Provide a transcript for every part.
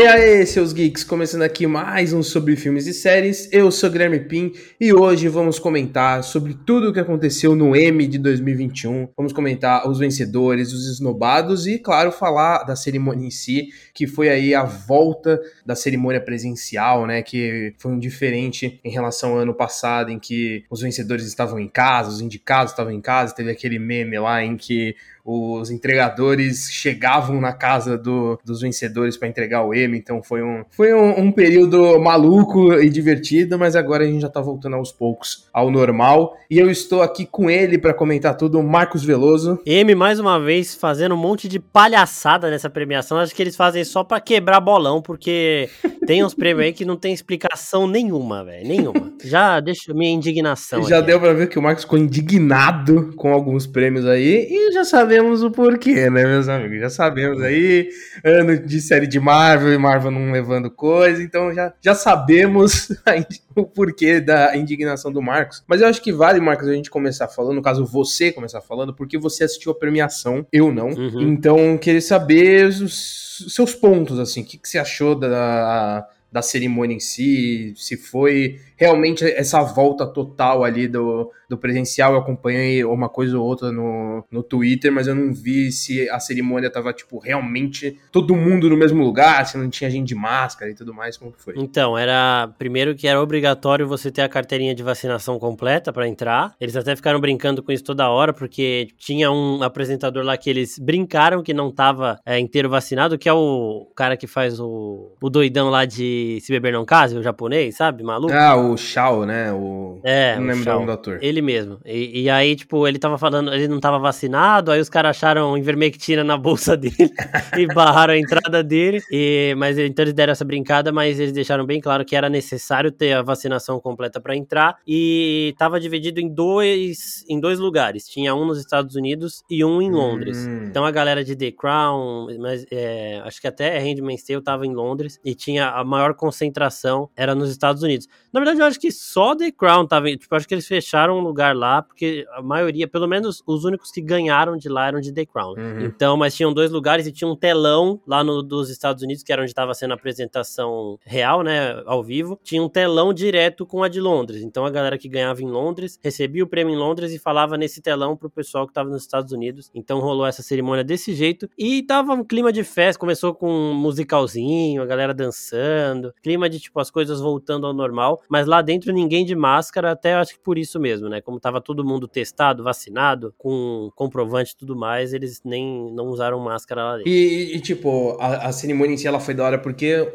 E aí, seus geeks, começando aqui mais um sobre filmes e séries. Eu sou Guilherme Pim e hoje vamos comentar sobre tudo o que aconteceu no M de 2021. Vamos comentar os vencedores, os esnobados e, claro, falar da cerimônia em si, que foi aí a volta da cerimônia presencial, né? Que foi um diferente em relação ao ano passado, em que os vencedores estavam em casa, os indicados estavam em casa. Teve aquele meme lá em que os entregadores chegavam na casa do, dos vencedores para entregar o M, então foi, um, foi um, um, período maluco e divertido, mas agora a gente já tá voltando aos poucos ao normal. E eu estou aqui com ele para comentar tudo, Marcos Veloso. M, mais uma vez, fazendo um monte de palhaçada nessa premiação. Acho que eles fazem só para quebrar bolão, porque tem uns prêmios aí que não tem explicação nenhuma, velho. Nenhuma. Já deixa minha indignação. Já aqui. deu pra ver que o Marcos ficou indignado com alguns prêmios aí e já sabemos o porquê, né, meus amigos? Já sabemos aí, ano de série de Marvel e Marvel não levando coisa, então já, já sabemos o porquê da indignação do Marcos. Mas eu acho que vale, Marcos, a gente começar falando, no caso você começar falando, porque você assistiu a premiação, eu não. Uhum. Então, queria saber os seus pontos, assim, o que, que você achou da da cerimônia em si, se foi realmente essa volta total ali do, do presencial. Eu acompanhei uma coisa ou outra no, no Twitter, mas eu não vi se a cerimônia tava, tipo, realmente todo mundo no mesmo lugar, se não tinha gente de máscara e tudo mais, como foi? Então, era. Primeiro que era obrigatório você ter a carteirinha de vacinação completa para entrar. Eles até ficaram brincando com isso toda hora, porque tinha um apresentador lá que eles brincaram que não tava é, inteiro vacinado, que é o cara que faz o, o doidão lá de Se Beber Não Case, o japonês, sabe? Maluco. Ah, o Shao, né? O... É, não lembro o nome do ator. Ele mesmo. E, e, aí, tipo, ele tava falando, ele não tava vacinado, aí os caras acharam invermectina na bolsa dele e barraram a entrada dele. E, mas então eles deram essa brincada, mas eles deixaram bem claro que era necessário ter a vacinação completa para entrar. E tava dividido em dois, em dois lugares. Tinha um nos Estados Unidos e um em Londres. Hum. Então a galera de The Crown, mas é, acho que até Handmaid's Tale tava em Londres e tinha a maior concentração era nos Estados Unidos. Na verdade, eu acho que só The Crown tava. Tipo, acho que eles fecharam um lugar lá, porque a maioria, pelo menos os únicos que ganharam de lá eram de The Crown. Uhum. Então, mas tinham dois lugares e tinha um telão lá no, dos Estados Unidos, que era onde estava sendo a apresentação real, né? Ao vivo. Tinha um telão direto com a de Londres. Então a galera que ganhava em Londres recebia o prêmio em Londres e falava nesse telão pro pessoal que tava nos Estados Unidos. Então rolou essa cerimônia desse jeito. E tava um clima de festa, começou com um musicalzinho, a galera dançando, clima de tipo as coisas voltando ao normal, mas lá dentro ninguém de máscara, até acho que por isso mesmo, né? Como tava todo mundo testado, vacinado, com comprovante e tudo mais, eles nem não usaram máscara lá dentro. E, e tipo, a, a cerimônia em si ela foi da hora porque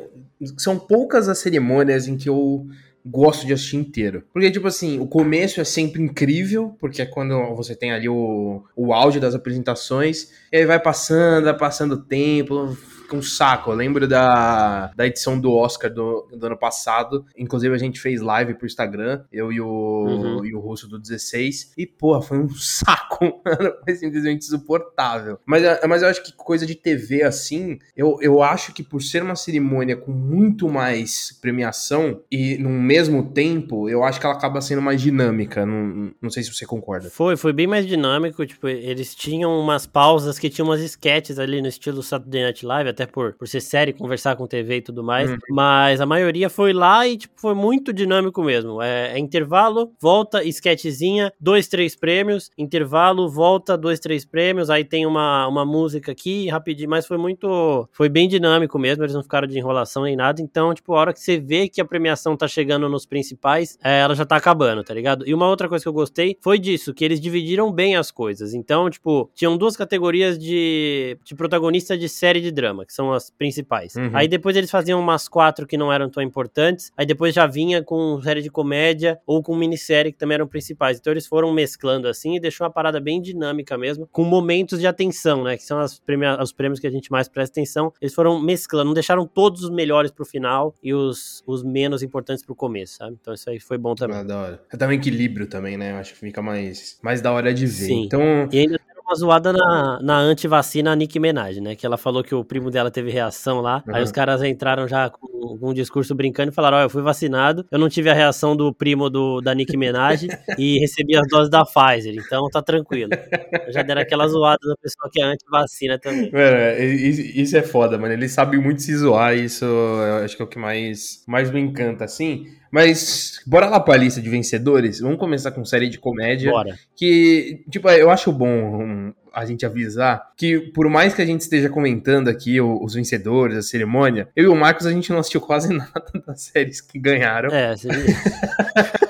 são poucas as cerimônias em que eu gosto de assistir inteiro. Porque, tipo assim, o começo é sempre incrível, porque é quando você tem ali o, o áudio das apresentações, e aí vai passando, vai passando o tempo, um saco. Eu lembro da, da edição do Oscar do, do ano passado. Inclusive, a gente fez live pro Instagram, eu e o, uhum. e o Russo do 16. E, porra, foi um saco, mano. Foi simplesmente insuportável. Mas, mas eu acho que coisa de TV assim, eu, eu acho que por ser uma cerimônia com muito mais premiação e no mesmo tempo, eu acho que ela acaba sendo mais dinâmica. Não, não sei se você concorda. Foi, foi bem mais dinâmico. Tipo, eles tinham umas pausas que tinham umas sketches ali no estilo Saturday Night Live até por, por ser série, conversar com TV e tudo mais. Uhum. Mas a maioria foi lá e, tipo, foi muito dinâmico mesmo. É, é, intervalo, volta, sketchzinha, dois, três prêmios, intervalo, volta, dois, três prêmios, aí tem uma, uma música aqui, rapidinho, mas foi muito. Foi bem dinâmico mesmo, eles não ficaram de enrolação nem nada. Então, tipo, a hora que você vê que a premiação tá chegando nos principais, é, ela já tá acabando, tá ligado? E uma outra coisa que eu gostei foi disso, que eles dividiram bem as coisas. Então, tipo, tinham duas categorias de, de protagonista de série de drama que são as principais. Uhum. Aí depois eles faziam umas quatro que não eram tão importantes, aí depois já vinha com série de comédia ou com minissérie que também eram principais. Então eles foram mesclando assim e deixou uma parada bem dinâmica mesmo, com momentos de atenção, né? Que são as os prêmios que a gente mais presta atenção. Eles foram mesclando, não deixaram todos os melhores pro final e os, os menos importantes pro começo, sabe? Então isso aí foi bom também. Ah, da hora. É também equilíbrio também, né? Eu acho que fica mais, mais da hora de ver. Sim. Então... E ainda uma zoada na, na antivacina Nicki Minaj, né? Que ela falou que o primo dela teve reação lá. Uhum. Aí os caras entraram já com um, discurso brincando e falaram: Ó, oh, eu fui vacinado, eu não tive a reação do primo do, da Nick Minaj e recebi as doses da Pfizer, então tá tranquilo. Já deram aquela zoada da pessoa que é anti-vacina também. Mano, isso é foda, mano. Ele sabe muito se zoar, isso acho que é o que mais, mais me encanta, assim. Mas bora lá pra lista de vencedores. Vamos começar com série de comédia. Bora. Que, tipo, eu acho bom a gente avisar que, por mais que a gente esteja comentando aqui os vencedores, a cerimônia, eu e o Marcos a gente não assistiu quase nada das séries que ganharam. É, sim.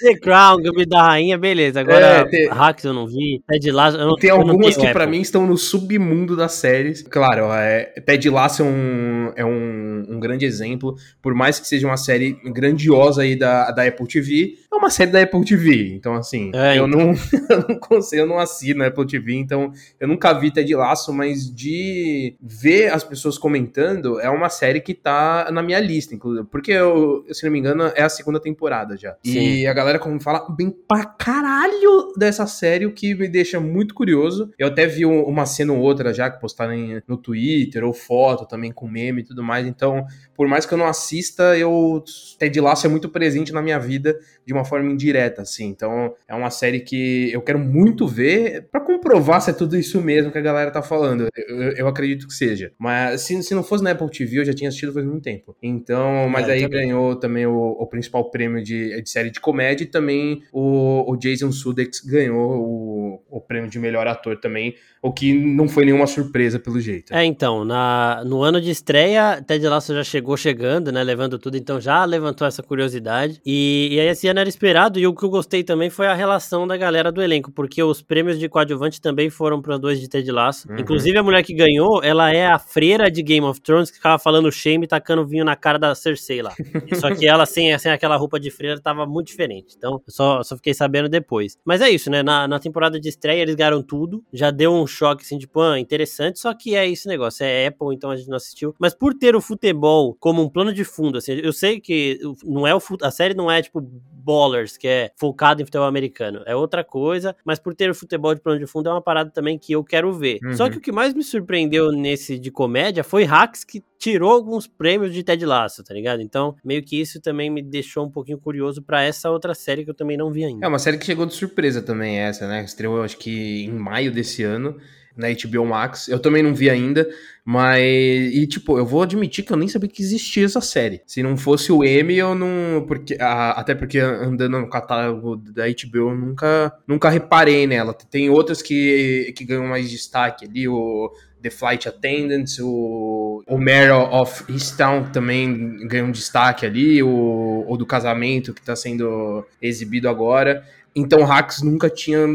The Crown, Gambit da Rainha, beleza. Agora, é, tem... Hacks eu não vi, Ted Lasso... Eu não, tem algumas que para mim estão no submundo das séries. Claro, é, Ted Lasso é, um, é um, um, grande exemplo. Por mais que seja uma série grandiosa aí da, da Apple TV, é uma série da Apple TV. Então, assim, é, eu, então. Não, eu não consigo, eu não assino a Apple TV, então eu nunca vi Ted Lasso, mas de ver as pessoas comentando, é uma série que tá na minha lista, inclusive. Porque, eu, se não me engano, é a segunda temporada já. Sim. E a galera como fala bem pra caralho dessa série, o que me deixa muito curioso. Eu até vi uma cena ou outra já que postaram no Twitter, ou foto também com meme e tudo mais. Então, por mais que eu não assista, eu Ted Lasso é muito presente na minha vida de uma forma indireta, assim. Então, é uma série que eu quero muito ver para comprovar se é tudo isso mesmo que a galera tá falando. Eu, eu acredito que seja. Mas se, se não fosse na Apple TV, eu já tinha assistido faz muito tempo. Então, mas é, aí também. ganhou também o, o principal prêmio de, de série de comédia e também o, o Jason Sudeikis ganhou o, o prêmio de melhor ator também, o que não foi nenhuma surpresa pelo jeito. É, então, na, no ano de estreia, Ted Lasso já chegou chegando, né, levando tudo, então já levantou essa curiosidade. E, e aí esse ano era esperado, e o que eu gostei também foi a relação da galera do elenco, porque os prêmios de coadjuvante também foram para dois de Ted Lasso. Uhum. Inclusive a mulher que ganhou, ela é a freira de Game of Thrones, que ficava falando shame e tacando vinho na cara da Cersei lá. Só que ela, sem, sem aquela roupa de freira, tava muito diferente. Então, só, só fiquei sabendo depois. Mas é isso, né? Na, na temporada de estreia, eles ganharam tudo. Já deu um choque, assim, tipo, ah, interessante. Só que é esse negócio. É Apple, então a gente não assistiu. Mas por ter o futebol como um plano de fundo, assim, eu sei que não é o a série não é, tipo, Ballers, que é focado em futebol americano. É outra coisa, mas por ter o futebol de plano de fundo é uma parada também que eu quero ver. Uhum. Só que o que mais me surpreendeu nesse de comédia foi Hacks, que tirou alguns prêmios de Ted Lasso, tá ligado? Então, meio que isso também me deixou um pouquinho curioso para essa outra série que eu também não vi ainda. É uma série que chegou de surpresa também essa, né? Estreou acho que em maio desse ano na HBO Max. Eu também não vi ainda, mas e tipo, eu vou admitir que eu nem sabia que existia essa série. Se não fosse o M, eu não, porque a, até porque andando no catálogo da HBO, eu nunca nunca reparei nela. Tem outras que que ganham mais destaque ali, o The Flight Attendants, o, o Mayor of Easttown também ganhou um destaque ali, o, o do casamento que está sendo exibido agora. Então, Hacks nunca tinha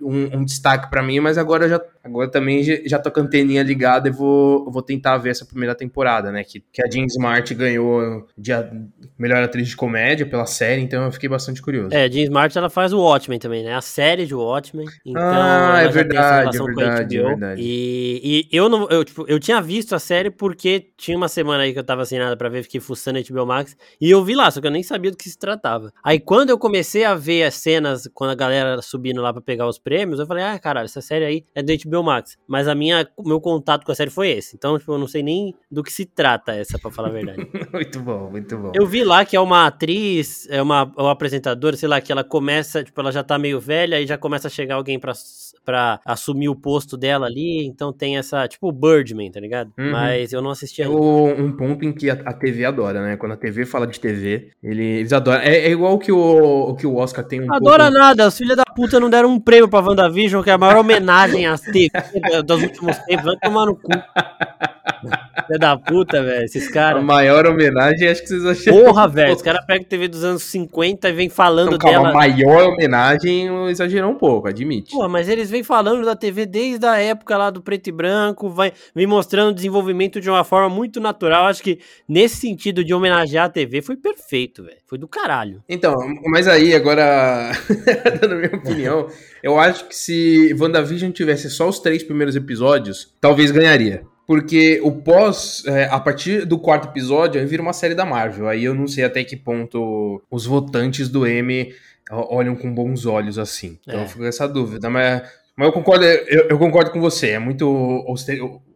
um, um destaque para mim, mas agora já Agora também já tô com a anteninha ligada e vou, vou tentar ver essa primeira temporada, né? Que, que a Jean Smart ganhou de a melhor atriz de comédia pela série, então eu fiquei bastante curioso. É, a Jean Smart ela faz o Watchmen também, né? A série de Watchmen. Então ah, é verdade, é verdade, é verdade. E, e eu não, eu, tipo, eu tinha visto a série porque tinha uma semana aí que eu tava sem nada pra ver, fiquei fuçando a HBO Max, e eu vi lá, só que eu nem sabia do que se tratava. Aí quando eu comecei a ver as cenas, quando a galera subindo lá pra pegar os prêmios, eu falei, ah, caralho, essa série aí é do HBO HBO Max. Mas a minha, meu contato com a série foi esse. Então, tipo, eu não sei nem do que se trata essa, pra falar a verdade. muito bom, muito bom. Eu vi lá que é uma atriz, é uma, é uma apresentadora, sei lá, que ela começa, tipo, ela já tá meio velha e já começa a chegar alguém pra, pra assumir o posto dela ali. Então tem essa, tipo, o Birdman, tá ligado? Uhum. Mas eu não assisti ainda. É um ponto em que a, a, TV adora, né? Quando a TV fala de TV, ele, eles adoram. É, é igual que o, que o Oscar tem um Adora pouco... nada, os filhos da puta não deram um prêmio pra WandaVision, que é a maior homenagem às TV dos últimos tempos, vai tomar no cu. Filha da puta, velho, esses caras. A maior homenagem, acho que vocês acharam. Porra, velho, os caras pegam TV dos anos 50 e vem falando não, calma, dela. A maior homenagem exagerou um pouco, admite. Porra, mas eles vêm falando da TV desde a época lá do preto e branco, vai, vem mostrando o desenvolvimento de uma forma muito natural. Acho que nesse sentido de homenagear a TV foi perfeito, velho. Foi do caralho. Então, mas aí, agora, dando minha opinião, eu acho que se WandaVision tivesse só os três primeiros episódios, talvez ganharia. Porque o pós, é, a partir do quarto episódio, aí vira uma série da Marvel. Aí eu não sei até que ponto os votantes do M olham com bons olhos assim. Então é. eu fico com essa dúvida. Mas, mas eu concordo, eu, eu, concordo com você. É muito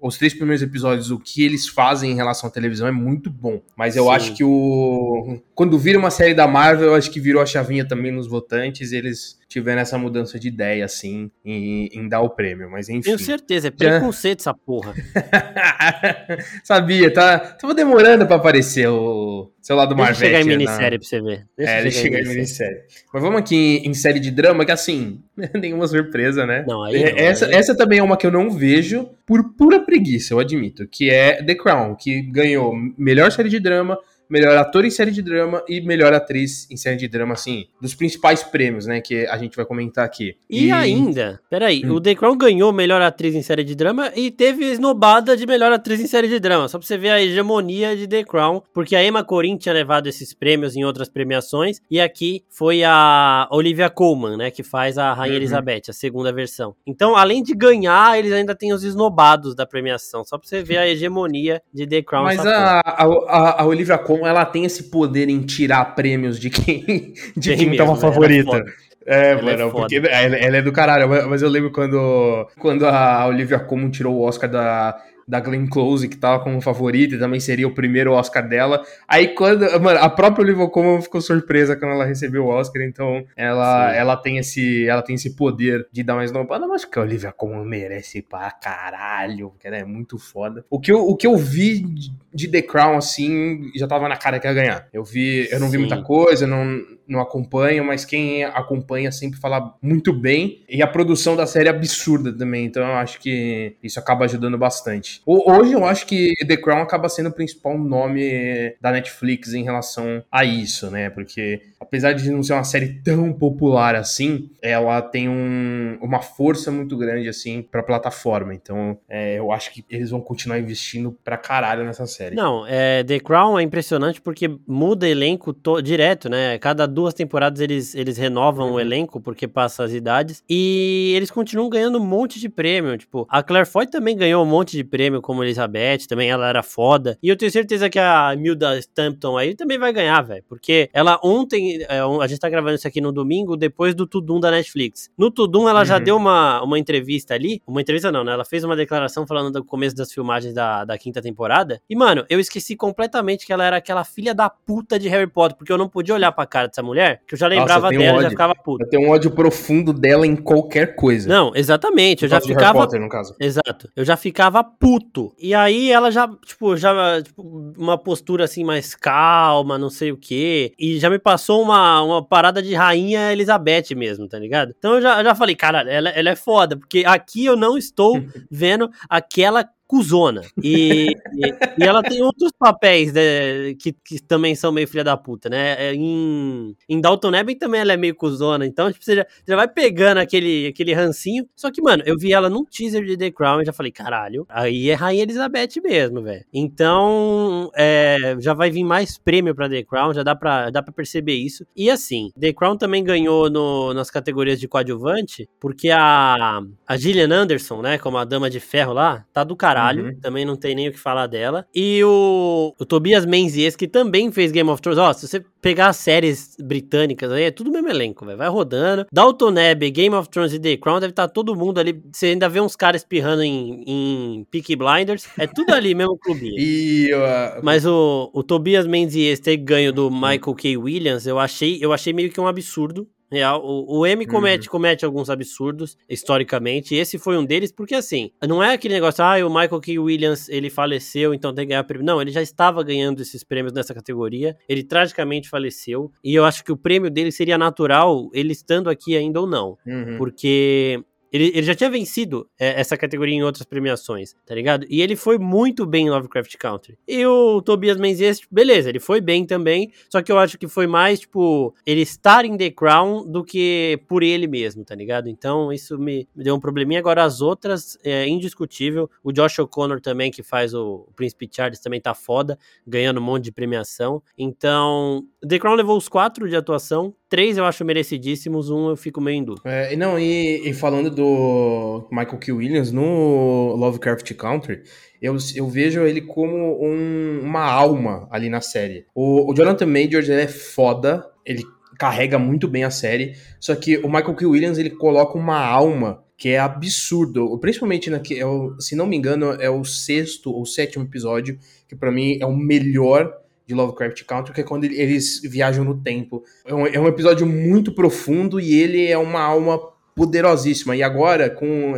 os três primeiros episódios, o que eles fazem em relação à televisão é muito bom. Mas eu Sim. acho que o. Quando vira uma série da Marvel, eu acho que virou a chavinha também nos votantes. Eles tiveram essa mudança de ideia, assim, em, em dar o prêmio. Mas enfim. Tenho certeza, é preconceito essa porra. Sabia, tá. Tava demorando pra aparecer o seu lado Deixa Marvel. chegar em minissérie na... pra você ver. Deixa é, deixa chegar em minissérie. Mas vamos aqui em série de drama, que assim, nenhuma surpresa, né? Não, aí não, essa, aí... essa também é uma que eu não vejo por pura preguiça, eu admito, que é The Crown, que ganhou melhor série de drama, melhor ator em série de drama e melhor atriz em série de drama, assim, dos principais prêmios, né, que a gente vai comentar aqui. E, e... ainda, peraí, hum. o The Crown ganhou melhor atriz em série de drama e teve esnobada de melhor atriz em série de drama, só pra você ver a hegemonia de The Crown, porque a Emma Corrin tinha levado esses prêmios em outras premiações, e aqui foi a Olivia Colman, né, que faz a Rainha uhum. Elizabeth, a segunda versão. Então, além de ganhar, eles ainda têm os esnobados da premiação, só pra você ver a hegemonia de The Crown. Mas a, a, a Olivia Colman como ela tem esse poder em tirar prêmios de quem, de quem tava favorita. É, ela é mano, é porque ela, ela, é do caralho, mas eu lembro quando, quando a Olivia Colman tirou o Oscar da da Glenn Close, que tava como favorita, e também seria o primeiro Oscar dela. Aí quando, mano, a própria Olivia Colman ficou surpresa quando ela recebeu o Oscar, então ela, ela tem esse ela tem esse poder de dar mais esnopada, mas acho que a Olivia Colman merece pra caralho, porque ela é muito foda. O que eu, o que eu vi de The Crown, assim, já tava na cara que ia ganhar. Eu vi, eu não Sim. vi muita coisa, não, não acompanho, mas quem acompanha sempre fala muito bem. E a produção da série é absurda também, então eu acho que isso acaba ajudando bastante. Hoje eu acho que The Crown acaba sendo o principal nome da Netflix em relação a isso, né? Porque apesar de não ser uma série tão popular assim, ela tem um, uma força muito grande assim pra plataforma. Então é, eu acho que eles vão continuar investindo pra caralho nessa série. Não, é, The Crown é impressionante porque muda elenco direto, né? Cada duas temporadas eles, eles renovam uhum. o elenco, porque passa as idades. E eles continuam ganhando um monte de prêmio. Tipo, a Claire Foy também ganhou um monte de prêmio, como Elizabeth, também ela era foda. E eu tenho certeza que a Milda Stampton aí também vai ganhar, velho. Porque ela ontem, é, a gente tá gravando isso aqui no domingo, depois do Tudum da Netflix. No Tudum, ela uhum. já deu uma, uma entrevista ali. Uma entrevista não, né? Ela fez uma declaração falando do começo das filmagens da, da quinta temporada. E, mano, eu esqueci completamente que ela era aquela filha da puta de Harry Potter, porque eu não podia olhar pra cara dessa mulher, que eu já lembrava Nossa, dela e já ficava puto. Eu tenho um ódio profundo dela em qualquer coisa. Não, exatamente. Eu já ficava. Harry Potter, no caso. Exato. Eu já ficava puto. E aí ela já, tipo, já. Tipo, uma postura assim mais calma, não sei o quê. E já me passou uma, uma parada de rainha Elizabeth mesmo, tá ligado? Então eu já, eu já falei, cara, ela, ela é foda, porque aqui eu não estou vendo aquela cuzona. E, e, e, ela tem outros papéis né, que, que também são meio filha da puta, né? É, em, em Dalton Abbey também ela é meio cuzona, então tipo, você, já, já vai pegando aquele, aquele rancinho. Só que, mano, eu vi ela num teaser de The Crown e já falei, caralho, aí é Rainha Elizabeth mesmo, velho. Então, é, já vai vir mais prêmio pra The Crown, já dá pra, dá pra perceber isso. E assim, The Crown também ganhou no, nas categorias de coadjuvante, porque a, a Gillian Anderson, né, como a Dama de Ferro lá, tá do caralho caralho, uhum. também não tem nem o que falar dela. E o, o Tobias Menzies, que também fez Game of Thrones. Ó, se você pegar as séries britânicas aí, é tudo mesmo elenco, velho. Vai rodando. Dalton Abbey, Game of Thrones e The Crown, deve estar tá todo mundo ali. Você ainda vê uns caras espirrando em, em Peaky Blinders. É tudo ali, mesmo clubinho. e, uh... Mas o, o Tobias Menzies ter ganho do Michael K. Williams, eu achei, eu achei meio que um absurdo. Real, o, o M comete, uhum. comete alguns absurdos, historicamente, e esse foi um deles, porque assim, não é aquele negócio, ah, o Michael K. Williams, ele faleceu, então tem que ganhar prêmio. Não, ele já estava ganhando esses prêmios nessa categoria, ele tragicamente faleceu, e eu acho que o prêmio dele seria natural, ele estando aqui ainda ou não, uhum. porque ele, ele já tinha vencido é, essa categoria em outras premiações, tá ligado? E ele foi muito bem em Lovecraft Country. E o Tobias Menzies, beleza, ele foi bem também, só que eu acho que foi mais, tipo, ele estar em The Crown do que por ele mesmo, tá ligado? Então isso me, me deu um probleminha. Agora as outras, é indiscutível. O Josh O'Connor também, que faz o, o Príncipe Charles, também tá foda, ganhando um monte de premiação. Então, The Crown levou os quatro de atuação, três eu acho merecidíssimos, um eu fico meio em dúvida. É, não, e, e, falando do Michael K. Williams no Lovecraft Country, eu, eu vejo ele como um, uma alma ali na série. O, o Jonathan Majors é foda, ele carrega muito bem a série, só que o Michael K. Williams ele coloca uma alma que é absurdo. Principalmente, na, é o, se não me engano, é o sexto ou sétimo episódio, que para mim é o melhor de Lovecraft Country, que é quando eles viajam no tempo. É um, é um episódio muito profundo e ele é uma alma poderosíssima. E agora, com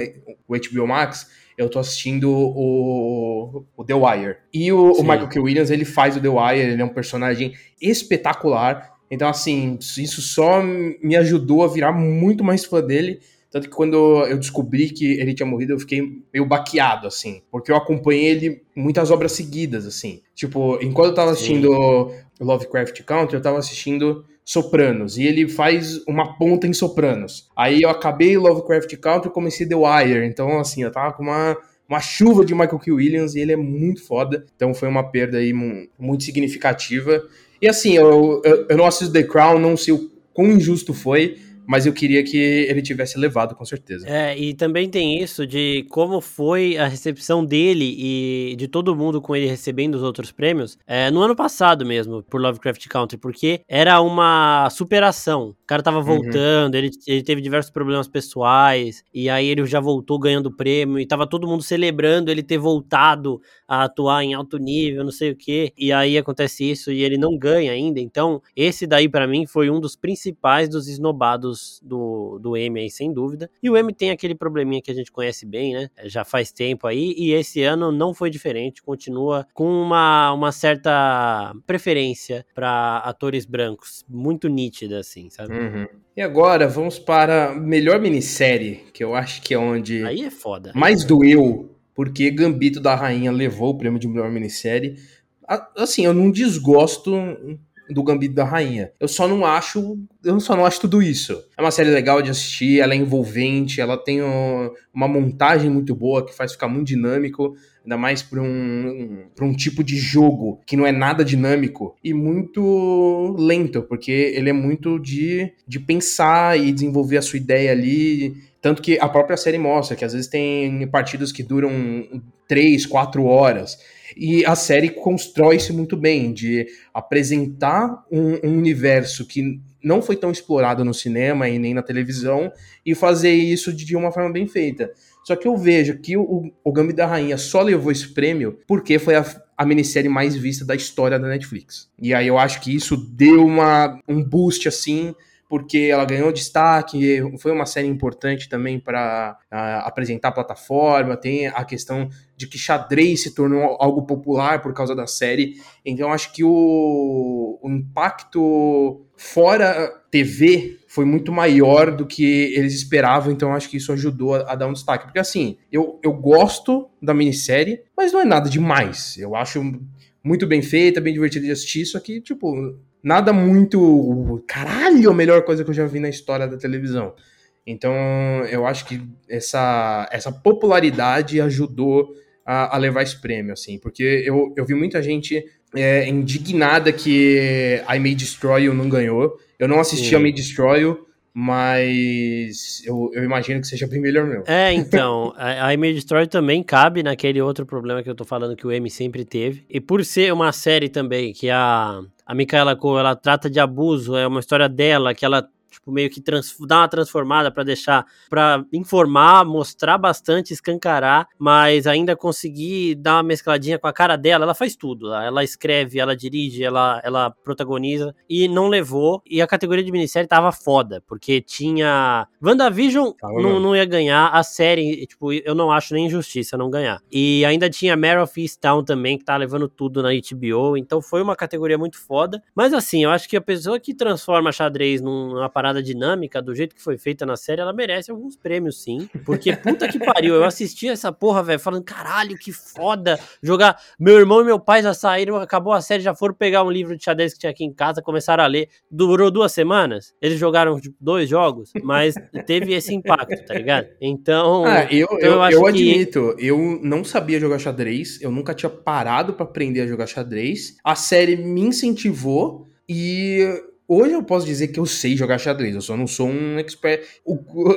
o HBO Max, eu tô assistindo o, o The Wire. E o, o, Michael K. Williams, ele faz o The Wire, ele é um personagem espetacular. Então, assim, isso só me ajudou a virar muito mais fã dele. Tanto que quando eu descobri que ele tinha morrido, eu fiquei meio baqueado, assim. Porque eu acompanhei ele muitas obras seguidas, assim. Tipo, enquanto eu tava assistindo Sim. Lovecraft Country, eu tava assistindo Sopranos. E ele faz uma ponta em Sopranos. Aí eu acabei Lovecraft Country e comecei The Wire. Então, assim, eu tava com uma uma chuva de Michael K. Williams e ele é muito foda. Então foi uma perda aí muito significativa. E assim, eu, eu, eu não assisto The Crown, não sei o quão injusto foi, mas eu queria que ele tivesse levado, com certeza. É, e também tem isso de como foi a recepção dele e de todo mundo com ele recebendo os outros prêmios é, no ano passado mesmo, por Lovecraft Country, porque era uma superação. O cara tava uhum. voltando, uhum. ele, ele teve diversos problemas pessoais, e aí ele já voltou ganhando prêmio, e tava todo mundo celebrando ele ter voltado a atuar em alto nível, não sei o que, e aí acontece isso e ele não ganha ainda. Então, esse daí para mim foi um dos principais dos esnobados do, do M aí, sem dúvida. E o M tem aquele probleminha que a gente conhece bem, né? Já faz tempo aí, e esse ano não foi diferente, continua com uma, uma certa preferência para atores brancos, muito nítida, assim, sabe? Uhum. E agora vamos para melhor minissérie, que eu acho que é onde. Aí é foda. Mais doeu, porque Gambito da Rainha levou o prêmio de melhor minissérie. Assim, eu não desgosto do Gambito da Rainha. Eu só não acho, eu só não acho tudo isso. É uma série legal de assistir, ela é envolvente, ela tem uma montagem muito boa que faz ficar muito dinâmico, ainda mais para um, pra um tipo de jogo que não é nada dinâmico e muito lento, porque ele é muito de, de pensar e desenvolver a sua ideia ali. Tanto que a própria série mostra que às vezes tem partidas que duram três, quatro horas. E a série constrói isso muito bem, de apresentar um, um, universo que não foi tão explorado no cinema e nem na televisão e fazer isso de uma forma bem feita. Só que eu vejo que o, o Gambito da Rainha só levou esse prêmio porque foi a, a minissérie mais vista da história da Netflix. E aí eu acho que isso deu uma, um boost assim porque ela ganhou destaque, foi uma série importante também para uh, apresentar a plataforma, tem a questão de que xadrez se tornou algo popular por causa da série, então acho que o, o impacto fora TV foi muito maior do que eles esperavam, então acho que isso ajudou a, a, dar um destaque. Porque assim, eu, eu gosto da minissérie, mas não é nada demais. Eu acho muito bem feita, bem divertida de assistir, só que, tipo, nada muito. Caralho, a melhor coisa que eu já vi na história da televisão. Então, eu acho que essa, essa popularidade ajudou a, a levar esse prêmio, assim, porque eu, eu vi muita gente é, indignada que I May Destroy You não ganhou. Eu não assisti Sim. a May Destroy You, mas eu, eu, imagino que seja bem melhor mesmo. É, então, a, a Image Destroy também cabe naquele outro problema que eu tô falando que o M sempre teve. E por ser uma série também que a, a Micaela Cole, ela trata de abuso, é uma história dela, que ela tipo, meio que trans, dar uma transformada para deixar, para informar, mostrar bastante, escancarar, mas ainda conseguir dar uma mescladinha com a cara dela. Ela faz tudo. Ela escreve, ela dirige, ela, ela protagoniza e não levou. E a categoria de minissérie tava foda, porque tinha. WandaVision não, não ia ganhar, a série, tipo, eu não acho nem injustiça não ganhar. E ainda tinha Mare of Easttown também, que tá levando tudo na HBO, então foi uma categoria muito foda. Mas assim, eu acho que a pessoa que transforma xadrez numa parada parada dinâmica, do jeito que foi feita na série, ela merece alguns prêmios, sim. Porque puta que pariu, eu assisti essa porra, velho, falando, caralho, que foda jogar. Meu irmão e meu pai já saíram, acabou a série, já foram pegar um livro de xadrez que tinha aqui em casa, começaram a ler. Durou duas semanas. Eles jogaram tipo, dois jogos, mas teve esse impacto, tá ligado? Então. Ah, eu, então eu, eu, eu admito, eu não sabia jogar xadrez, eu nunca tinha parado para aprender a jogar xadrez. A série me incentivou e Hoje eu posso dizer que eu sei jogar xadrez, eu só não sou um expert.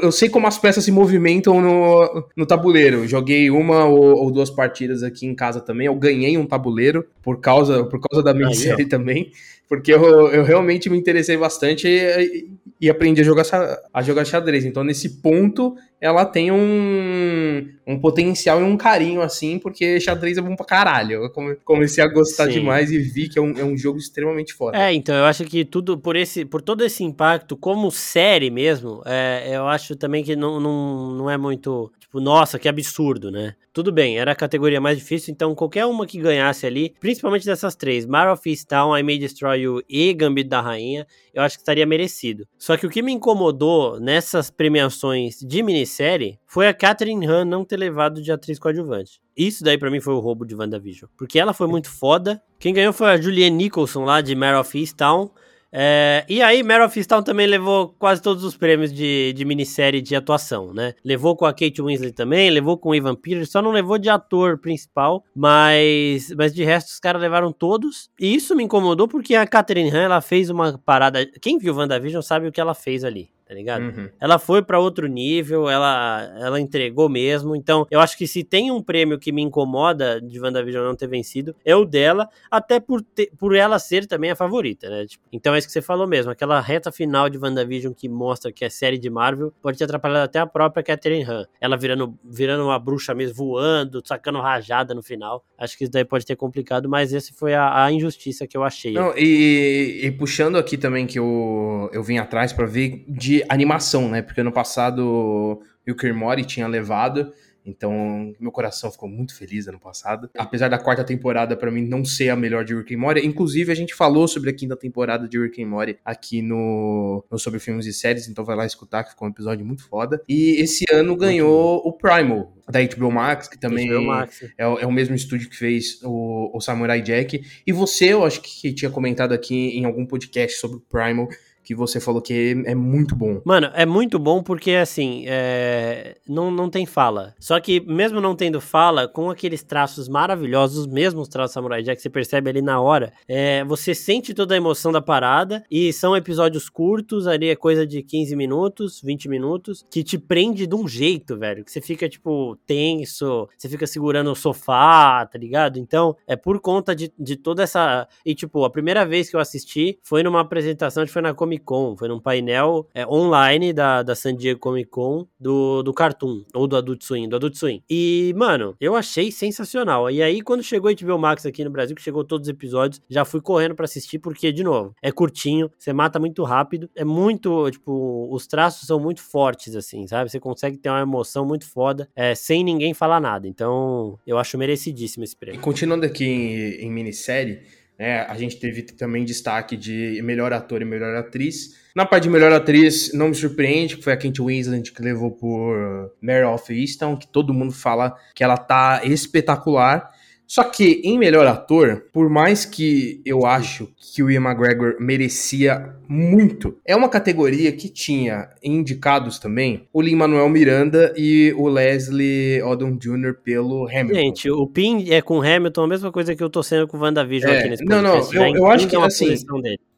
Eu sei como as peças se movimentam no, no tabuleiro. Eu joguei uma ou, ou, duas partidas aqui em casa também. Eu ganhei um tabuleiro por causa, por causa da minha série também. Porque eu, eu realmente me interessei bastante e, e aprendi a jogar, a jogar xadrez. Então, nesse ponto, ela tem um, um potencial e um carinho, assim, porque xadrez é bom pra caralho. Eu comecei a gostar Sim. demais e vi que é um, é um jogo extremamente foda. É, então, eu acho que tudo, por esse, por todo esse impacto, como série mesmo, é, eu acho também que não, não, não é muito, tipo, nossa, que absurdo, né? Tudo bem, era a categoria mais difícil, então qualquer uma que ganhasse ali, principalmente dessas três, Mar of Town, I May Destroy You e Gambito da Rainha, eu acho que estaria merecido. Só que o que me incomodou nessas premiações de minissérie foi a Catherine Han não ter levado de atriz coadjuvante. Isso daí para mim foi o roubo de WandaVision. Porque ela foi muito foda. Quem ganhou foi a Julianne Nicholson lá de Mare of Easttown. É, e aí, Meryl of Easttown também levou quase todos os prêmios de, de minissérie de atuação, né? Levou com a Kate Winslet também, levou com o Ivan Peters, só não levou de ator principal, mas, mas de resto os caras levaram todos. E isso me incomodou porque a Catherine Han, ela fez uma parada... Quem viu WandaVision sabe o que ela fez ali tá ligado? Uhum. Ela foi para outro nível, ela, ela entregou mesmo. Então, eu acho que se tem um prêmio que me incomoda de WandaVision não ter vencido, é o dela, até por, ter, por ela ser também a favorita, né? Tipo, então é isso que você falou mesmo, aquela reta final de WandaVision que mostra que é série de Marvel pode ter atrapalhado até a própria Catherine Han. Ela virando, virando uma bruxa mesmo, voando, sacando rajada no final. Acho que isso daí pode ter complicado, mas esse foi a, a injustiça que eu achei. Não, e, e, puxando aqui também que eu, eu vim atrás para ver de animação, né? Porque ano passado o Morty tinha levado então, meu coração ficou muito feliz ano passado. Apesar da quarta temporada, para mim, não ser a melhor de Rick and Morty. Inclusive, a gente falou sobre a quinta temporada de Rick and Morty aqui no, no Sobre Filmes e Séries, então vai lá escutar, que ficou um episódio muito foda. E esse ano ganhou o Primal, da HBO Max, que também Max. É, é, o mesmo estúdio que fez o, o Samurai Jack. E você, eu acho que tinha comentado aqui em algum podcast sobre o Primal, que você falou que é muito bom. Mano, é muito bom porque, assim, é... não, não tem fala. Só que, mesmo não tendo fala, com aqueles traços maravilhosos, os mesmos traços Samurai Jack, você percebe ali na hora, é... você sente toda a emoção da parada e são episódios curtos, ali é coisa de 15 minutos, 20 minutos, que te prende de um jeito, velho, que você fica, tipo, tenso, você fica segurando o sofá, tá ligado? Então, é por conta de, de toda essa... E, tipo, a primeira vez que eu assisti foi numa apresentação, foi na Comic Comic Con, foi num painel é, online da, da San Diego Comic Con do, do Cartoon, ou do Adult Swim, do Adult Swim. E, mano, eu achei sensacional. E aí, quando chegou a HBO Max aqui no Brasil, que chegou todos os episódios, já fui correndo para assistir, porque, de novo, é curtinho, você mata muito rápido, é muito, tipo, os traços são muito fortes, assim, sabe? Você consegue ter uma emoção muito foda, é, sem ninguém falar nada. Então, eu acho merecidíssimo esse prêmio. E continuando aqui em, em minissérie, né? A gente teve também destaque de melhor ator e melhor atriz. Na parte de melhor atriz, não me surpreende, que foi a Kate Winslet que levou por Mary of Easton, que todo mundo fala que ela tá espetacular. Só que em melhor ator, por mais que eu acho que o Ian McGregor merecia muito, é uma categoria que tinha indicados também o Lin-Manuel Miranda e o Leslie Odom Jr. pelo Hamilton. Gente, o PIN é com Hamilton a mesma coisa que eu tô sendo com o WandaVision é, aqui nesse Não, não, eu, eu acho que assim,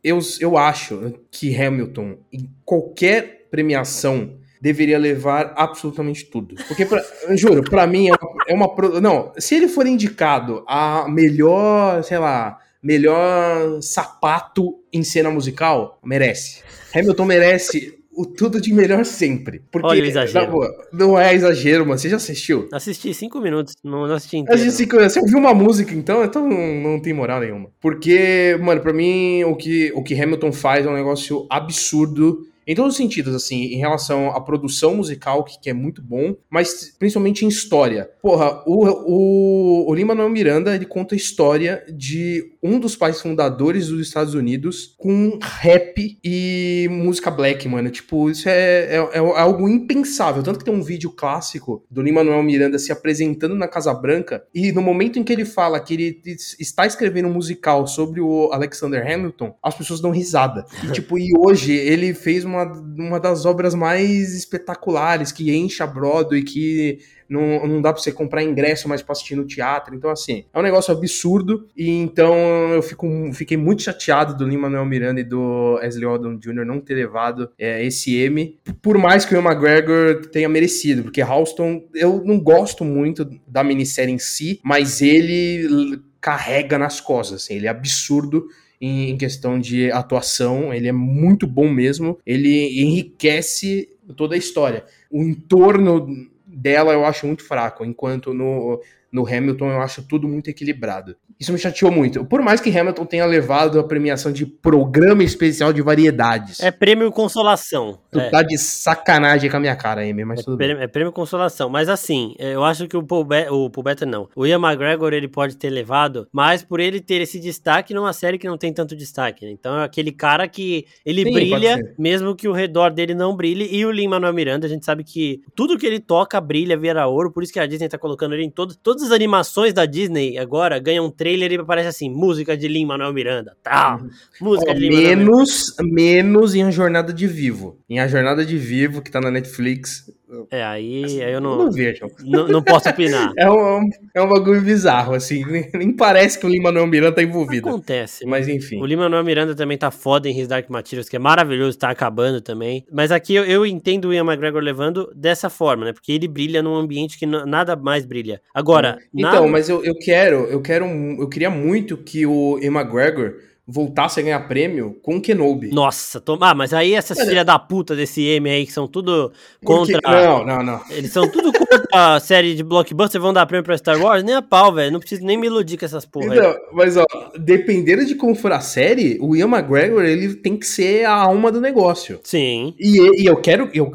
eu, eu acho que Hamilton, em qualquer premiação deveria levar absolutamente tudo. Porque, pra, juro, para mim é uma, é uma. Não, se ele for indicado a melhor, sei lá, melhor sapato em cena musical, merece. Hamilton merece o tudo de melhor sempre. Porque Olha o exagero. Não, não é exagero, mano. Você já assistiu? Assisti cinco minutos, não, não assisti inteiro. Assisti cinco, você ouviu uma música, então? Então não, não tem moral nenhuma. Porque, mano, pra mim, o que, o que Hamilton faz é um negócio absurdo em todos os sentidos, assim, em relação à produção musical, que, que é muito bom, mas principalmente em história. Porra, o, o, o Lima Manuel Miranda, ele conta a história de um dos pais fundadores dos Estados Unidos com rap e música black, mano. Tipo, isso é, é, é algo impensável. Tanto que tem um vídeo clássico do Lima Manuel Miranda se apresentando na Casa Branca e no momento em que ele fala que ele está escrevendo um musical sobre o Alexander Hamilton, as pessoas dão risada. E, tipo, e hoje ele fez uma, uma das obras mais espetaculares, que enche a Broadway, que não, não dá pra você comprar ingresso mais pra assistir no teatro. Então, assim, é um negócio absurdo. E então eu fico, fiquei muito chateado do Lima Manuel Miranda e do Wesley Odom Jr. não ter levado é, esse M. Por mais que o McGregor tenha merecido, porque Halston, eu não gosto muito da minissérie em si, mas ele carrega nas costas, assim, ele é absurdo em, questão de atuação, ele é muito bom mesmo, ele enriquece toda a história. o entorno dela eu acho muito fraco, enquanto no, no Hamilton eu acho tudo muito equilibrado. Isso me chateou muito. Por mais que Hamilton tenha levado a premiação de programa especial de variedades. É prêmio consolação. Tu é. tá de sacanagem com a minha cara, Amy, mas é tudo prêmio, bem. É prêmio consolação. Mas assim, é, eu acho que o Paul, Be o Paul Better não. O Ian McGregor ele pode ter levado, mas por ele ter esse destaque numa série que não tem tanto destaque. Né? Então é aquele cara que ele Sim, brilha, mesmo que o redor dele não brilhe. E o Lin-Manuel Miranda, a gente sabe que tudo que ele toca brilha, vira ouro. Por isso que a Disney tá colocando ele em todo, todas as animações da Disney agora ganham um trailer e aparece assim, música de Lin-Manuel Miranda, tal. Música Ó, de Lin-Manuel Miranda. menos, menos em A Jornada de Vivo. Em A Jornada de Vivo, que tá na Netflix, É, aí, aí eu não, não vejo. não, não posso opinar. É um, é um bagulho bizarro, assim. Nem, parece que o Lin-Manuel Miranda tá envolvido. Acontece. Mas enfim. O Lima Manuel Miranda também tá foda em His Dark Materials, que é maravilhoso, tá acabando também. Mas aqui eu, eu entendo o Ian McGregor levando dessa forma, né? Porque ele brilha num ambiente que nada mais brilha. Agora, Então, nada... mas eu, eu quero, eu quero, eu queria muito que o Ian McGregor voltasse a ganhar prêmio com o Kenobi. Nossa, to... ah, mas aí essas Olha- filhas da puta desse M aí, que são tudo Porque- contra... Não, não, não. Eles são tudo contra a série de blockbuster, vão dar prêmio pra Star Wars? Nem a pau, velho. Não preciso nem me iludir com essas porra aí. Então, mas ó, dependendo de como for a série, o Ian McGregor, ele tem que ser a alma do negócio. Sim. E, e eu quero, eu,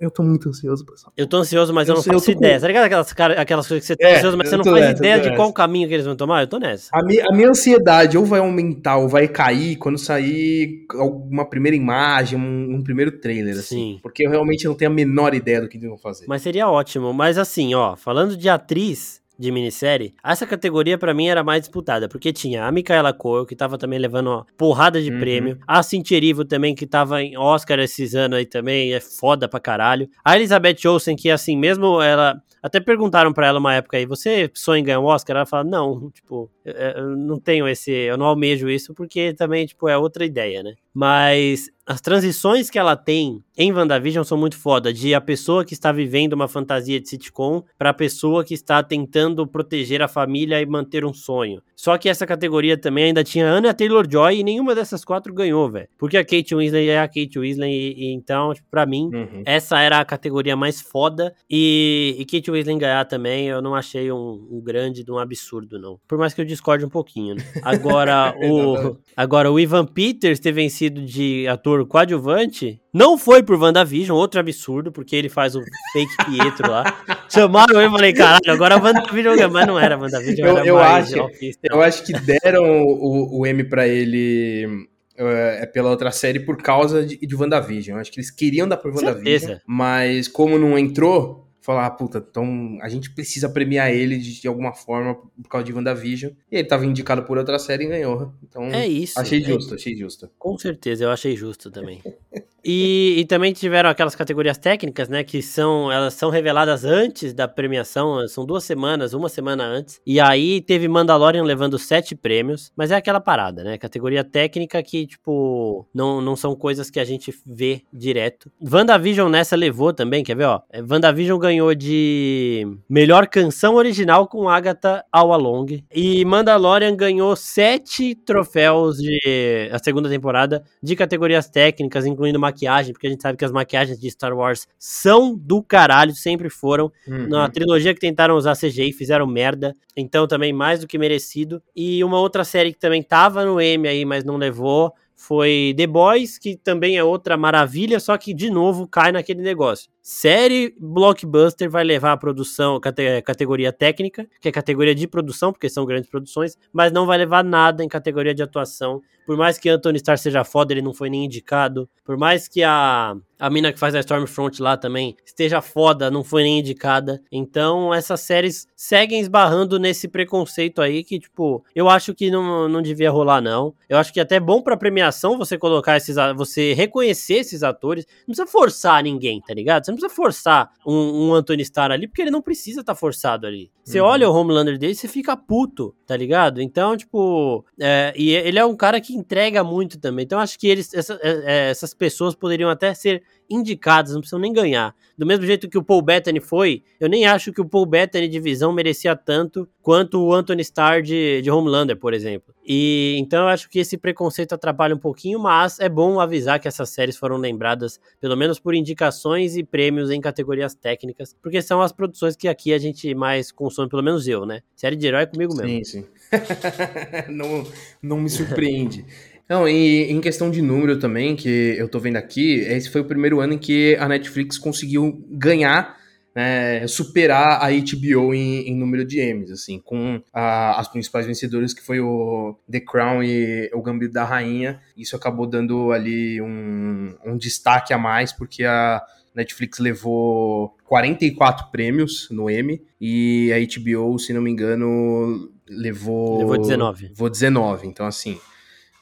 eu tô muito ansioso, pessoal. Eu tô ansioso, mas eu, Eu não sei, eu faço tô com- ideia. Tá ligado aquelas, cara- aquelas coisas que você tá É, ansioso, mas você não faz nessa, ideia de nessa. qual caminho que eles vão tomar? Eu tô nessa. A minha, a minha ansiedade ou vai aumentar ou vai cair quando sair alguma primeira imagem, um, um primeiro trailer, assim. Sim. Porque eu realmente não tenho a menor ideia do que eles vão fazer. Mas seria ótimo. Mas assim, ó, falando de atriz de minissérie, essa categoria pra mim era mais disputada, porque tinha a Micaela Coel, que tava também levando uma porrada de Uhum. prêmio, a Cintia Erivo também, que tava em Oscar esses anos aí também, é foda pra caralho, a Elizabeth Olsen, que assim, mesmo ela... Até perguntaram pra ela uma época aí, você sonha em ganhar um Oscar? Ela fala, não, tipo, eu- eu não tenho esse, eu não almejo isso, porque também, tipo, é outra ideia, né? Mas as transições que ela tem em WandaVision são muito foda, de a pessoa que está vivendo uma fantasia de sitcom para a pessoa que está tentando proteger a família e manter um sonho. Só que essa categoria também ainda tinha Anna Taylor-Joy e nenhuma dessas quatro ganhou, velho. Porque a Kate Winslet é a Kate Winslet e, e então, tipo, pra mim, Uhum. essa era a categoria mais foda. E, e Kate Winslet ganhar também, eu não achei um, um grande, um absurdo, não. Por mais que eu discorde um pouquinho, né? Agora, o, agora, o Ivan Peters ter vencido de ator coadjuvante não foi por WandaVision, outro absurdo, porque ele faz o fake Pietro lá. Chamaram eu e falei, caralho, agora a WandaVision ganha. Mas não era WandaVision, Eu- era eu acho- Eu acho que deram o, o M pra ele é, é pela outra série por causa de, de WandaVision. Acho que eles queriam dar por WandaVision, Certeza. mas como não entrou, falar, ah, puta, então a gente precisa premiar ele de, de alguma forma por causa de WandaVision. E ele tava indicado por outra série e ganhou. Então, É isso. achei é justo, achei justo. Com certeza, eu achei justo também. E, e também tiveram aquelas categorias técnicas, né? Que são elas são reveladas antes da premiação, são duas semanas, uma semana antes. E aí teve Mandalorian levando sete prêmios, mas é aquela parada, né? Categoria técnica que, tipo, não, não são coisas que a gente vê direto. WandaVision nessa levou também, quer ver, ó? É, WandaVision ganhou de melhor canção original com Agatha All Along. E Mandalorian ganhou sete troféus de a segunda temporada de categorias técnicas, incluindo maquiagem, porque a gente sabe que as maquiagens de Star Wars são do caralho, sempre foram. Uhum. Na trilogia que tentaram usar CGI, fizeram merda. Então também mais do que merecido. E uma outra série que também tava no M aí, mas não levou, foi The Boys, que também é outra maravilha, só que de novo cai naquele negócio. Série blockbuster vai levar a produção, cate- categoria técnica, que é categoria de produção, porque são grandes produções, mas não vai levar nada em categoria de atuação. Por mais que Anthony Starr seja foda, ele não foi nem indicado. Por mais que a, a mina que faz a Stormfront lá também esteja foda, não foi nem indicada. Então, essas séries seguem esbarrando nesse preconceito aí que, tipo, eu acho que não, não devia rolar, não. Eu acho que é até bom pra premiação você colocar esses. você reconhecer esses atores. Não precisa forçar ninguém, tá ligado? Você não precisa forçar um, um Anthony Starr ali, porque ele não precisa estar forçado ali. Você Uhum. olha o Homelander dele, você fica puto, tá ligado? Então, tipo. é, e ele é um cara que entrega muito também. Então, acho que eles, essa- é, é, essas pessoas poderiam até ser indicadas, não precisam nem ganhar. Do mesmo jeito que o Paul Bettany foi, eu nem acho que o Paul Bettany de visão merecia tanto quanto o Anthony Starr de, de Homelander, por exemplo. E então eu acho que esse preconceito atrapalha um pouquinho, mas é bom avisar que essas séries foram lembradas, pelo menos por indicações e prêmios em categorias técnicas, porque são as produções que aqui a gente mais consome, pelo menos eu, né? Série de herói é comigo mesmo. Sim, sim. não, não me surpreende. Não, e em questão de número também, que eu tô vendo aqui, esse foi o primeiro ano em que a Netflix conseguiu ganhar, né, superar a HBO em, em número de Emmys, assim, com a, as principais vencedoras que foi o The Crown e o Gambito da Rainha. Isso acabou dando ali um, um destaque a mais, porque a Netflix levou 44 prêmios no Emmy e a HBO, se não me engano, levou levou 19. Levou 19. Então assim,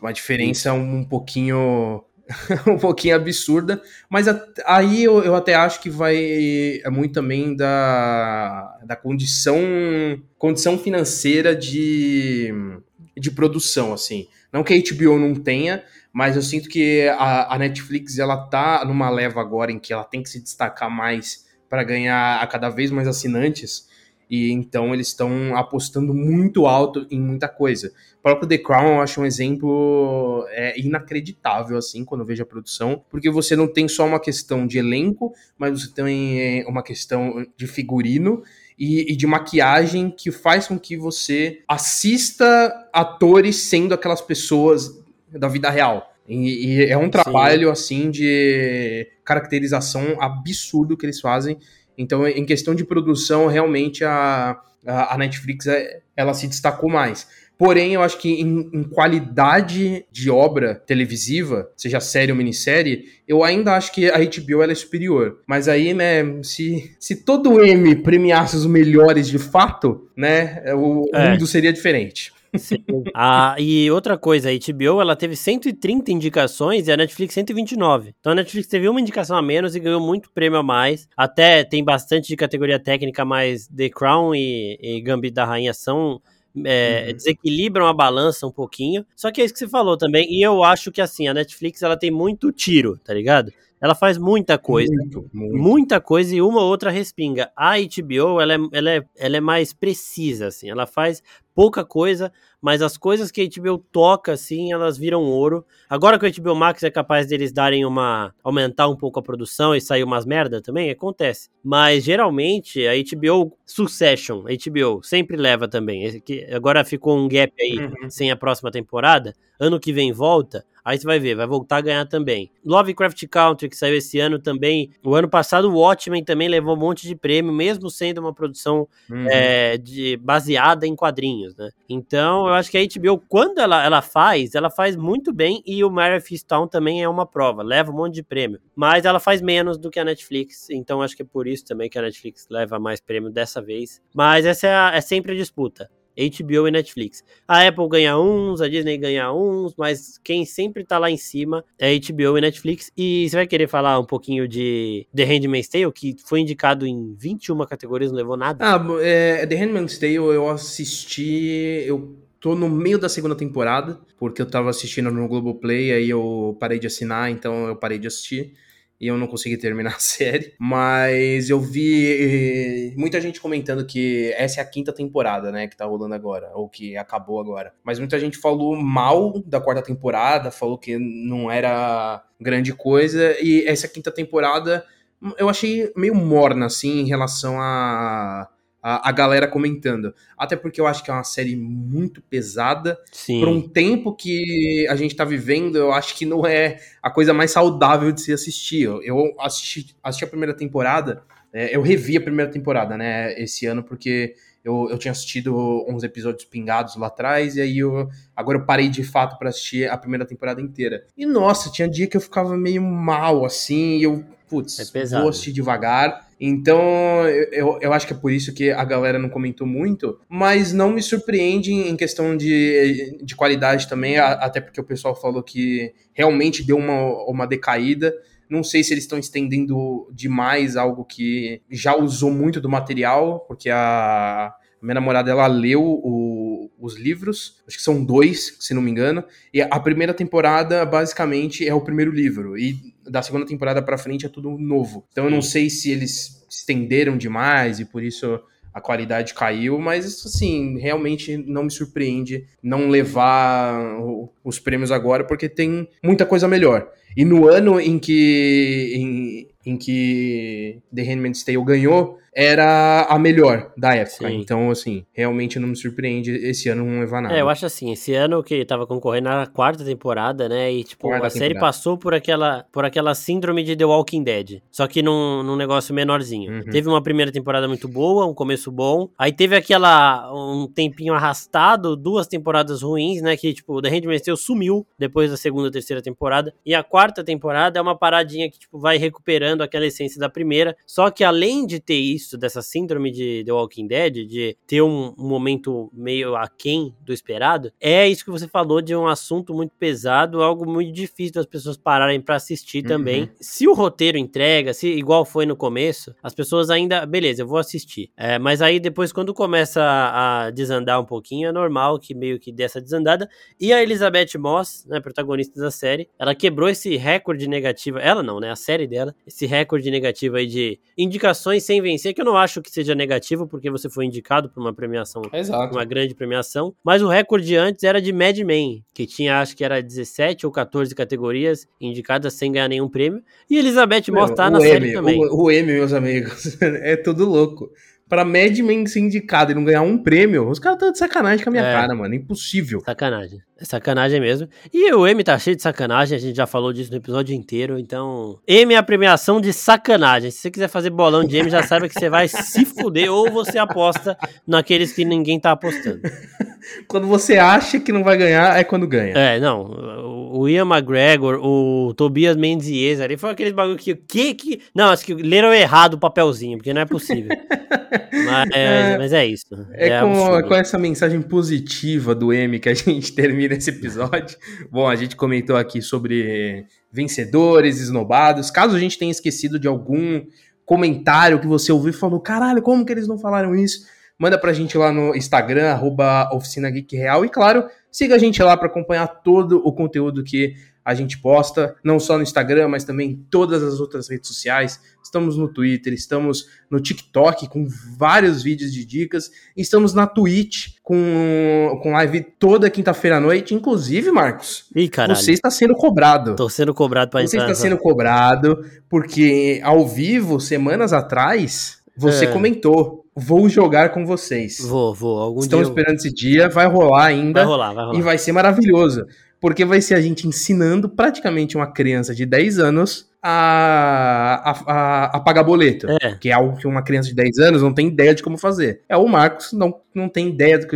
uma diferença um pouquinho um pouquinho absurda, mas aí eu, eu, até acho que vai é muito também da, da condição condição financeira de, de produção, assim. Não que a HBO não tenha, mas eu sinto que a, a Netflix ela tá numa leva agora em que ela tem que se destacar mais para ganhar a cada vez mais assinantes e então eles estão apostando muito alto em muita coisa. O próprio The Crown eu acho um exemplo é, inacreditável, assim, quando eu vejo a produção, porque você não tem só uma questão de elenco, mas você tem é, uma questão de figurino e, e, de maquiagem que faz com que você assista atores sendo aquelas pessoas da vida real. E, e é um trabalho, Sim. assim, de caracterização absurdo que eles fazem então, em questão de produção, realmente a, a, Netflix é, ela se destacou mais. Porém, eu acho que em, em, qualidade de obra televisiva, seja série ou minissérie, eu ainda acho que a HBO é superior. Mas aí, né, se, se todo M premiasse os melhores de fato, né, o é. mundo seria diferente. Sim. Ah, e outra coisa, a HBO ela teve 130 indicações e a Netflix 129. Então a Netflix teve uma indicação a menos e ganhou muito prêmio a mais. Até tem bastante de categoria técnica, mas The Crown e, e Gambit da Rainha são é, uhum. desequilibram a balança um pouquinho. Só que é isso que você falou também. E eu acho que assim, a Netflix ela tem muito tiro, tá ligado? Ela faz muita coisa. Muito, muito. Muita coisa e uma ou outra respinga. A HBO, ela é, ela, é, ela é mais precisa, assim. Ela faz pouca coisa, mas as coisas que a HBO toca, assim, elas viram ouro. Agora que o HBO Max é capaz deles darem uma. aumentar um pouco a produção e sair umas merda também, acontece. Mas geralmente a HBO Succession, a HBO, sempre leva também. Que agora ficou um gap aí uhum. sem a próxima temporada. Ano que vem volta. Aí você vai ver, vai voltar a ganhar também. Lovecraft Country, que saiu esse ano também. O ano passado, o Watchmen também levou um monte de prêmio, mesmo sendo uma produção uhum. é, de, baseada em quadrinhos, né? Então, eu acho que a HBO, quando ela, ela faz, ela faz muito bem. E o Mary Town também é uma prova, leva um monte de prêmio. Mas ela faz menos do que a Netflix. Então, acho que é por isso também que a Netflix leva mais prêmio dessa vez. Mas essa é, a, é sempre a disputa. HBO e Netflix. A Apple ganha uns, a Disney ganha uns, mas quem sempre tá lá em cima é HBO e Netflix. E você vai querer falar um pouquinho de The Handmaid's Tale, que foi indicado em 21 categorias, não levou nada? Ah, é, The Handmaid's Tale eu assisti, eu tô no meio da segunda temporada, porque eu tava assistindo no Globoplay, aí eu parei de assinar, então eu parei de assistir e eu não consegui terminar a série. Mas eu vi eh, muita gente comentando que essa é a quinta temporada, né, que tá rolando agora, ou que acabou agora. Mas muita gente falou mal da quarta temporada, falou que não era grande coisa, e essa quinta temporada eu achei meio morna, assim, em relação a a, a, galera comentando. Até porque eu acho que é uma série muito pesada. Por um tempo que a gente tá vivendo, eu acho que não é a coisa mais saudável de se assistir. Eu assisti, assisti a primeira temporada, é, eu revi a primeira temporada, né, esse ano, porque eu, eu tinha assistido uns episódios pingados lá atrás, e aí eu, agora eu parei de fato para assistir a primeira temporada inteira. E nossa, tinha dia que eu ficava meio mal, assim, e eu, putz, é vou assistir devagar. Então, eu, eu acho que é por isso que a galera não comentou muito, mas não me surpreende em questão de, de qualidade também, até porque o pessoal falou que realmente deu uma, uma decaída. Não sei se eles estão estendendo demais algo que já usou muito do material, porque a, minha namorada ela leu o, os livros, acho que são dois, se não me engano, e a primeira temporada basicamente é o primeiro livro. E da segunda temporada para frente é tudo novo. Então eu não sei se eles estenderam demais e por isso a qualidade caiu, mas assim, realmente não me surpreende não levar os prêmios agora, porque tem muita coisa melhor. E no ano em que em, em que The Handmaid's Tale ganhou, era a melhor da época. Sim. Então, assim, realmente não me surpreende esse ano não levar nada. É, eu acho assim, esse ano que ele tava concorrendo na quarta temporada, né? E, tipo, quarta a série passou por aquela, por aquela síndrome de The Walking Dead. Só que num, num negócio menorzinho. Uhum. Teve uma primeira temporada muito boa, um começo bom. Aí teve aquela, um tempinho arrastado, duas temporadas ruins, né? Que, tipo, The Handmaid's Tale sumiu depois da segunda terceira temporada. E a quarta temporada é uma paradinha que, tipo, vai recuperando aquela essência da primeira. Só que além de ter isso, isso, dessa síndrome de The Walking Dead, de ter um, um momento meio aquém do esperado, é isso que você falou de um assunto muito pesado, algo muito difícil das pessoas pararem para assistir uhum. também. Se o roteiro entrega, se igual foi no começo, as pessoas ainda, beleza, eu vou assistir. É, mas aí depois, quando começa a, a, desandar um pouquinho, é normal que meio que dessa desandada. E a Elizabeth Moss, né, protagonista da série, ela quebrou esse recorde negativo, ela não, né, a série dela, esse recorde negativo aí de indicações sem vencer que eu não acho que seja negativo, porque você foi indicado para uma premiação, Exato. uma grande premiação, mas o recorde antes era de Mad Men, que tinha, acho que era 17 ou 14 categorias indicadas sem ganhar nenhum prêmio, e Elizabeth Moss tá na M, série também. O, o M, meus amigos, é tudo louco pra Mad Men ser indicado e não ganhar um prêmio, os caras estão de sacanagem com a minha é. cara, mano. Impossível. Sacanagem. É sacanagem mesmo. E o M tá cheio de sacanagem, a gente já falou disso no episódio inteiro, então. M é a premiação de sacanagem. Se você quiser fazer bolão de M, já saiba que você vai se fuder ou você aposta naqueles que ninguém tá apostando. quando você acha que não vai ganhar, é quando ganha. É, não. O Ian McGregor, o Tobias Menzies ali, foi aqueles bagulho que. que, que não, acho que leram errado o papelzinho, porque não é possível. mas, é, mas, é, isso. É, é com, com essa mensagem positiva do M que a gente termina esse episódio. Bom, a gente comentou aqui sobre vencedores, esnobados. Caso a gente tenha esquecido de algum comentário que você ouviu e falou: caralho, como que eles não falaram isso? Manda pra gente lá no Instagram, arroba Oficina Geek Real. E claro, siga a gente lá para acompanhar todo o conteúdo que a gente posta, não só no Instagram, mas também em todas as outras redes sociais. Estamos no Twitter, estamos no TikTok com vários vídeos de dicas, estamos na Twitch com, com live toda quinta-feira à noite. Inclusive, Marcos, Ih, você está sendo cobrado. Tô sendo cobrado para Você está sendo cobrado porque ao vivo, semanas atrás, você é. comentou vou jogar com vocês. Vou, vou. Algum Estamos dia esperando esse dia, vai rolar ainda. Vai rolar, vai rolar. E vai ser maravilhoso. Porque vai ser a gente ensinando praticamente uma criança de 10 anos a, a, a, pagar boleto. É. Que é algo que uma criança de 10 anos não tem ideia de como fazer. É o Marcos não, não tem ideia de,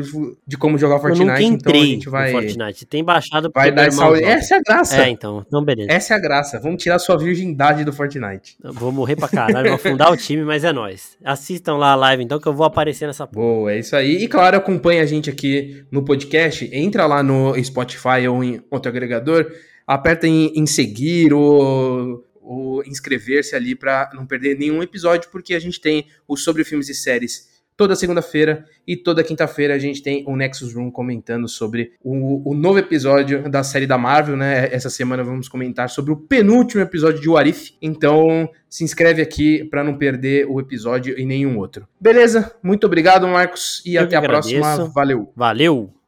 de como jogar Fortnite. Então a gente vai. Fortnite. Tem baixado Vai dar saúde. Essa é a graça. É, então. Então, beleza. Essa é a graça. Vamos tirar sua virgindade do Fortnite. Eu vou morrer pra caralho, vou afundar o time, mas é nóis. Assistam lá a live, então, que eu vou aparecer nessa porra. Boa, é isso aí. E claro, acompanha a gente aqui no podcast. Entra lá no Spotify ou em outro agregador aperta em, em, seguir ou ou inscrever-se ali para não perder nenhum episódio, porque a gente tem o sobre filmes e séries toda segunda-feira e toda quinta-feira a gente tem o Nexus Room comentando sobre o, o, novo episódio da série da Marvel, né? Essa semana vamos comentar sobre o penúltimo episódio de Warif. Então se inscreve aqui para não perder o episódio e nenhum outro. Beleza? Muito obrigado, Marcos, e Eu até a próxima. Valeu. Valeu.